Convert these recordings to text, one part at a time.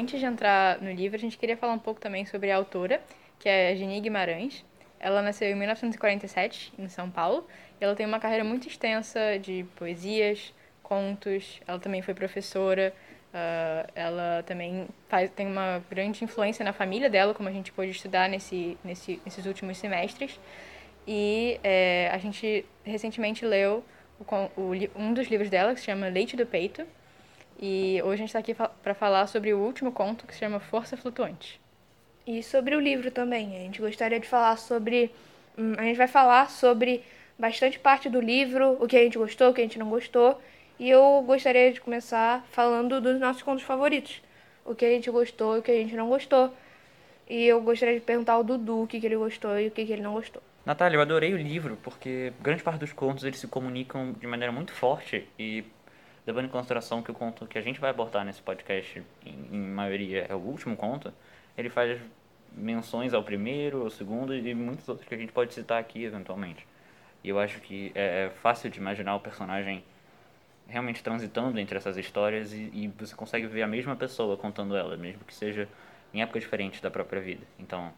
antes de entrar no livro, a gente queria falar um pouco também sobre a autora, que é Geni Guimarães. Ela nasceu em 1947, em São Paulo, e ela tem uma carreira muito extensa de poesias, contos. Ela também foi professora. Uh, ela também faz, tem uma grande influência na família dela, como a gente pôde estudar nesse, nesse, nesses últimos semestres. E é, a gente recentemente leu o, o, um dos livros dela, que se chama Leite do Peito. E hoje a gente está aqui para falar sobre o último conto, que se chama Força Flutuante. E sobre o livro também. A gente gostaria de falar sobre. Hum, a gente vai falar sobre bastante parte do livro, o que a gente gostou, o que a gente não gostou. E eu gostaria de começar falando dos nossos contos favoritos. O que a gente gostou e o que a gente não gostou. E eu gostaria de perguntar ao Dudu o que, que ele gostou e o que, que ele não gostou. Natália, eu adorei o livro porque grande parte dos contos eles se comunicam de maneira muito forte e levando em consideração que o conto que a gente vai abordar nesse podcast, em, em maioria, é o último conto, ele faz menções ao primeiro, ao segundo e muitos outros que a gente pode citar aqui eventualmente. E eu acho que é, é fácil de imaginar o personagem realmente transitando entre essas histórias e, e, você consegue ver a mesma pessoa contando ela, mesmo que seja em épocas diferentes da própria vida. Então,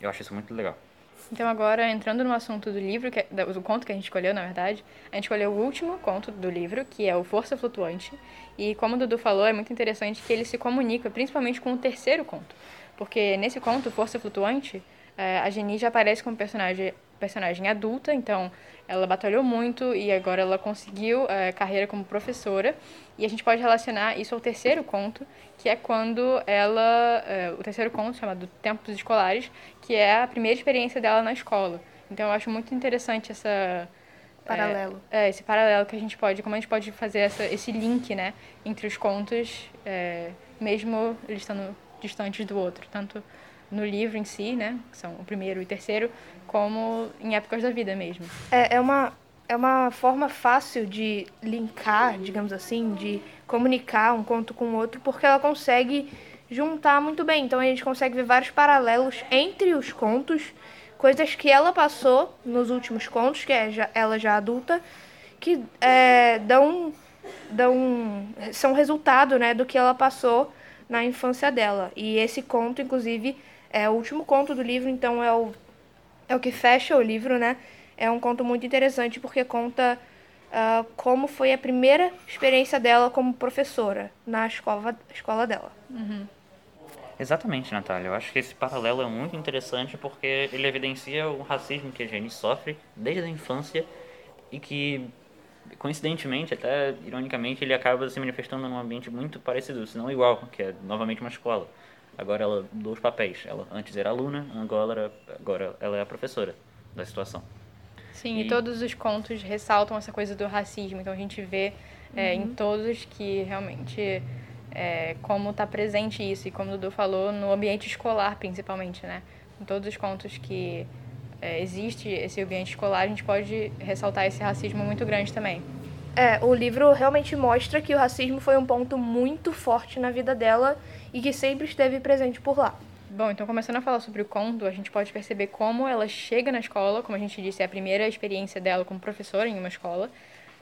eu acho isso muito legal. Então agora, entrando no assunto do livro, que é, do conto que a gente escolheu, na verdade, a gente escolheu o último conto do livro, que é o Força Flutuante. E como o Dudu falou, é muito interessante que ele se comunica principalmente com o terceiro conto. Porque nesse conto, Força Flutuante, é, a Geni já aparece como personagem, personagem adulta, então ela batalhou muito e agora ela conseguiu é, carreira como professora. E a gente pode relacionar isso ao terceiro conto, que é quando ela. É, o terceiro conto, chamado Tempos Escolares, que é a primeira experiência dela na escola. Então eu acho muito interessante essa. Paralelo. É, é esse paralelo que a gente pode. Como a gente pode fazer essa, esse link, né? Entre os contos, mesmo eles estando distantes do outro. Tanto no livro em si, né? Que são o primeiro e o terceiro, como em épocas da vida mesmo. É, é, uma, é uma forma fácil de linkar, digamos assim, de comunicar um conto com o outro, porque ela consegue juntar muito bem. Então a gente consegue ver vários paralelos entre os contos, coisas que ela passou nos últimos contos, que é já, ela já adulta, que é, dão, dão, são resultado né, do que ela passou na infância dela. E esse conto, inclusive, é o último conto do livro, então é o, é o que fecha o livro, né? É um conto muito interessante porque conta uh, como foi a primeira experiência dela como professora na escola, escola dela. Uhum. Exatamente, Natália. Eu acho que esse paralelo é muito interessante porque ele evidencia o racismo que a Jenny sofre desde a infância e que, coincidentemente, até ironicamente, ele acaba se manifestando num ambiente muito parecido, se não igual, que é novamente uma escola. Agora ela os papéis. Ela antes era aluna, agora, agora ela é a professora da situação. Sim, e, e todos os contos ressaltam essa coisa do racismo. Então a gente vê é, uhum. em todos que realmente é, como está presente isso. E como o Dudu falou, no ambiente escolar principalmente, né? Em todos os contos que é, existe esse ambiente escolar, a gente pode ressaltar esse racismo muito grande também. É, o livro realmente mostra que o racismo foi um ponto muito forte na vida dela e que sempre esteve presente por lá. Bom, então começando a falar sobre o conto, a gente pode perceber como ela chega na escola, como a gente disse, é a primeira experiência dela como professora em uma escola,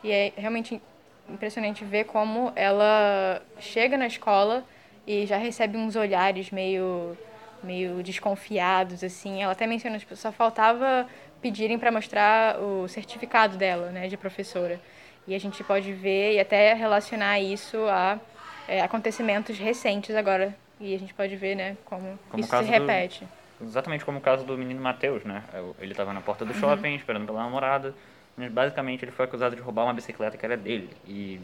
e é realmente impressionante ver como ela chega na escola e já recebe uns olhares meio meio desconfiados assim. Ela até menciona tipo, só faltava pedirem para mostrar o certificado dela, né, de professora. E a gente pode ver e até relacionar isso a é, acontecimentos recentes agora. E a gente pode ver, né, como, como isso se repete. Do, exatamente como o caso do menino Matheus, né? Ele estava na porta do uhum. shopping esperando pela namorada, mas basicamente ele foi acusado de roubar uma bicicleta que era dele. E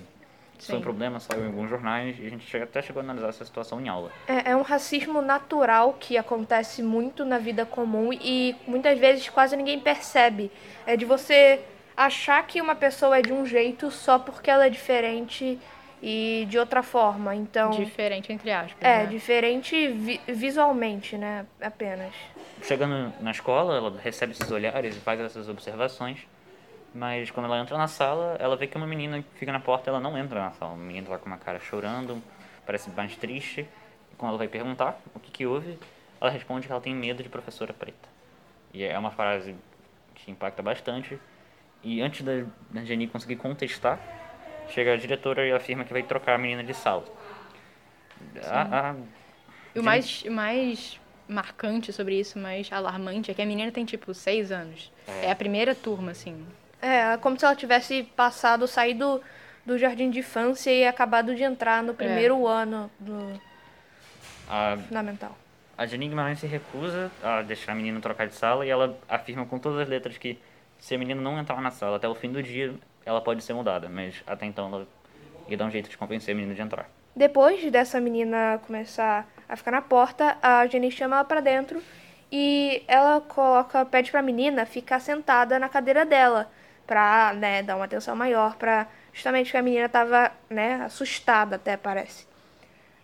isso foi um problema, saiu em alguns jornais e a gente até chegou a analisar essa situação em aula. É, é, um racismo natural que acontece muito na vida comum e muitas vezes quase ninguém percebe. É de você achar que uma pessoa é de um jeito só porque ela é diferente e de outra forma. Então diferente entre aspas. É, né? diferente vi visualmente, né, apenas. Chegando na escola, ela recebe esses olhares e faz essas observações. Mas quando ela entra na sala, ela vê que uma menina fica na porta, ela não entra na sala. Uma menina tá com uma cara chorando, parece mais triste. E quando ela vai perguntar o que que houve, ela responde que ela tem medo de professora preta. E é uma frase que impacta bastante e antes da, da Jenny conseguir contestar, chega a diretora e afirma que vai trocar a menina de sala. A, a, E o mais, mais marcante sobre isso, mais alarmante, é que a menina tem, tipo, seis anos. É, a primeira turma, assim. É, como se ela tivesse passado, saído do jardim de infância e acabado de entrar no primeiro ano do a, fundamental. a Janine Guimarães se recusa a deixar a menina trocar de sala e ela afirma com todas as letras que se a menina não entrar na sala até o fim do dia, ela pode ser mudada. Mas até então ela ia dar um jeito de convencer a menina de entrar. Depois dessa menina começar a ficar na porta, a Jenny chama ela pra dentro e ela coloca, pede pra menina ficar sentada na cadeira dela pra, né, dar uma atenção maior pra justamente que a menina tava, né, assustada até parece.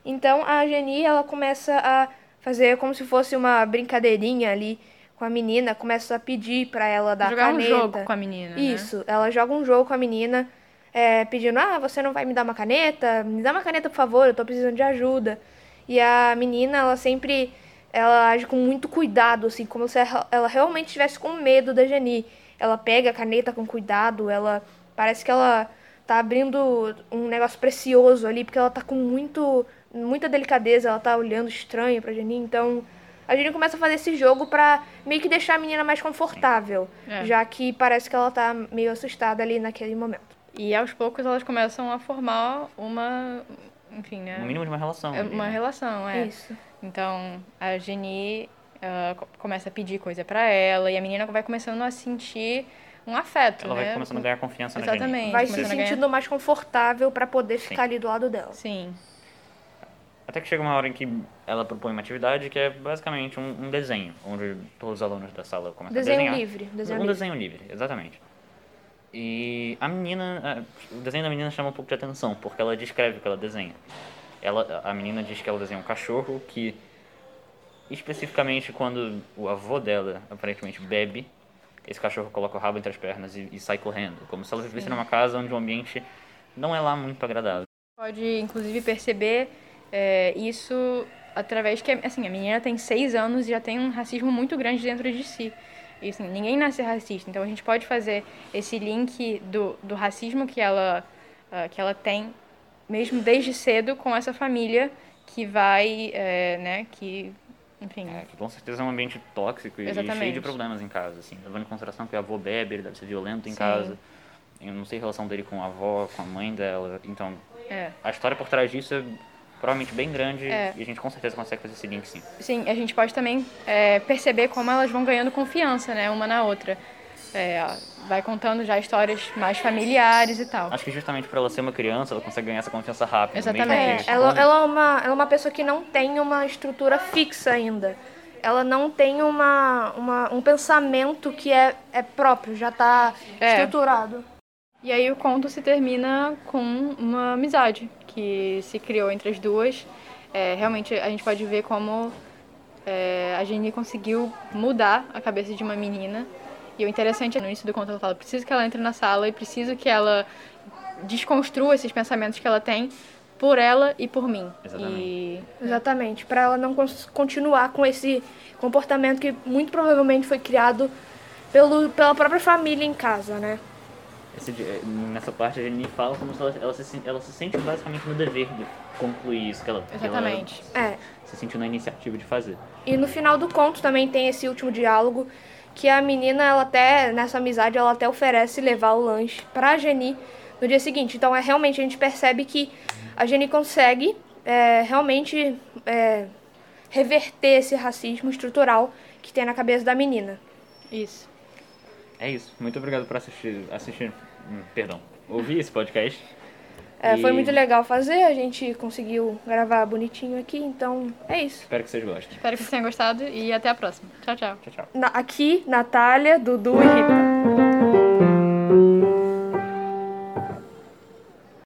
Então a Jenny, ela começa a fazer como se fosse uma brincadeirinha ali com a menina, começa a pedir pra ela dar Jogar caneta. um jogo com a menina, né? Isso, ela joga um jogo com a menina, é, pedindo, ah, você não vai me dar uma caneta? Me dá uma caneta, por favor, eu tô precisando de ajuda. E a menina, ela sempre, ela age com muito cuidado, assim, como se ela ela realmente estivesse com medo da Jenny. Ela pega a caneta com cuidado, ela, parece que ela tá abrindo um negócio precioso ali, porque ela tá com muito, muita delicadeza, ela tá olhando estranho pra Jenny, então... A gente começa a fazer esse jogo pra meio que deixar a menina mais confortável, É. já que parece que ela tá meio assustada ali naquele momento. E aos poucos elas começam a formar uma. Enfim, né? No mínimo de uma relação. É ali, uma né? relação, é. Isso. Então a Jenny ah, co- começa a pedir coisa pra ela e a menina vai começando a sentir um afeto, Ela né? vai começando a ganhar confiança na Jenny. Exatamente. Vai se a ganhar- sentindo mais confortável pra poder ficar ali do lado dela. Sim. Até que chega uma hora em que ela propõe uma atividade que é basicamente um, um desenho, onde todos os alunos da sala começam a Desenho desenhar. livre, desenho um livre. desenho livre, exatamente. E a menina, a- o desenho da menina chama um pouco de atenção, porque ela descreve o que ela desenha. Ela, a menina diz que ela desenha um cachorro que, especificamente quando o avô dela aparentemente bebe, esse cachorro coloca o rabo entre as pernas e, e sai correndo, como se ela vivesse numa casa onde o ambiente não é lá muito agradável. Pode, inclusive, perceber é, isso através que, assim, a menina tem seis anos e já tem um racismo muito grande dentro de si. E, assim, ninguém nasce racista, então a gente pode fazer esse link do, do racismo que ela, ah, que ela tem, mesmo desde cedo, com essa família que vai, é, né, que, enfim... É, que com certeza é um ambiente tóxico e, e cheio Exatamente. de problemas em casa, assim. Levando em consideração que o avô bebe, ele deve ser violento em Sim. casa. Eu não sei a relação dele com a avó, com a mãe dela. Então, É. a história por trás disso é provavelmente bem grande É. e a gente com certeza consegue fazer esse link, sim. Sim, a gente pode também é, perceber como elas vão ganhando confiança, né, uma na outra. É, vai contando já histórias mais familiares e tal. Acho que justamente por ela ser uma criança, ela consegue ganhar essa confiança rápido. Exatamente. mesmo É, que- ela, ela, é uma, ela é uma pessoa que não tem uma estrutura fixa ainda. Ela não tem uma, uma, um pensamento que é, é próprio, já tá É. estruturado. E aí o conto se termina com uma amizade que se criou entre as duas. É, realmente a gente pode ver como é, a Jenny conseguiu mudar a cabeça de uma menina. E o interessante é no início do conto ela fala: preciso que ela entre na sala e preciso que ela desconstrua esses pensamentos que ela tem por ela e por mim. Exatamente. E Exatamente, para ela não continuar com esse comportamento que muito provavelmente foi criado pelo, pela própria família em casa, né? Esse di- nessa parte a Jenny fala como se ela, ela, se, ela se sente basicamente no dever de concluir isso que ela, que ela exatamente. É. se sentiu na iniciativa de fazer. E no final do conto também tem esse último diálogo que a menina, ela até, nessa amizade, ela até oferece levar o lanche pra Geni no dia seguinte. Então, é realmente, a gente percebe que a Geni consegue é, realmente é, reverter esse racismo estrutural que tem na cabeça da menina. Isso. É isso. Muito obrigado por assistir, assistir hum, perdão, ouvir esse podcast. É, Foi E muito legal fazer, a gente conseguiu gravar bonitinho aqui, então é isso. Espero que vocês gostem. Espero que vocês tenham gostado e até a próxima. Tchau, tchau. Tchau, tchau. Na- aqui, Natália, Dudu e Rita.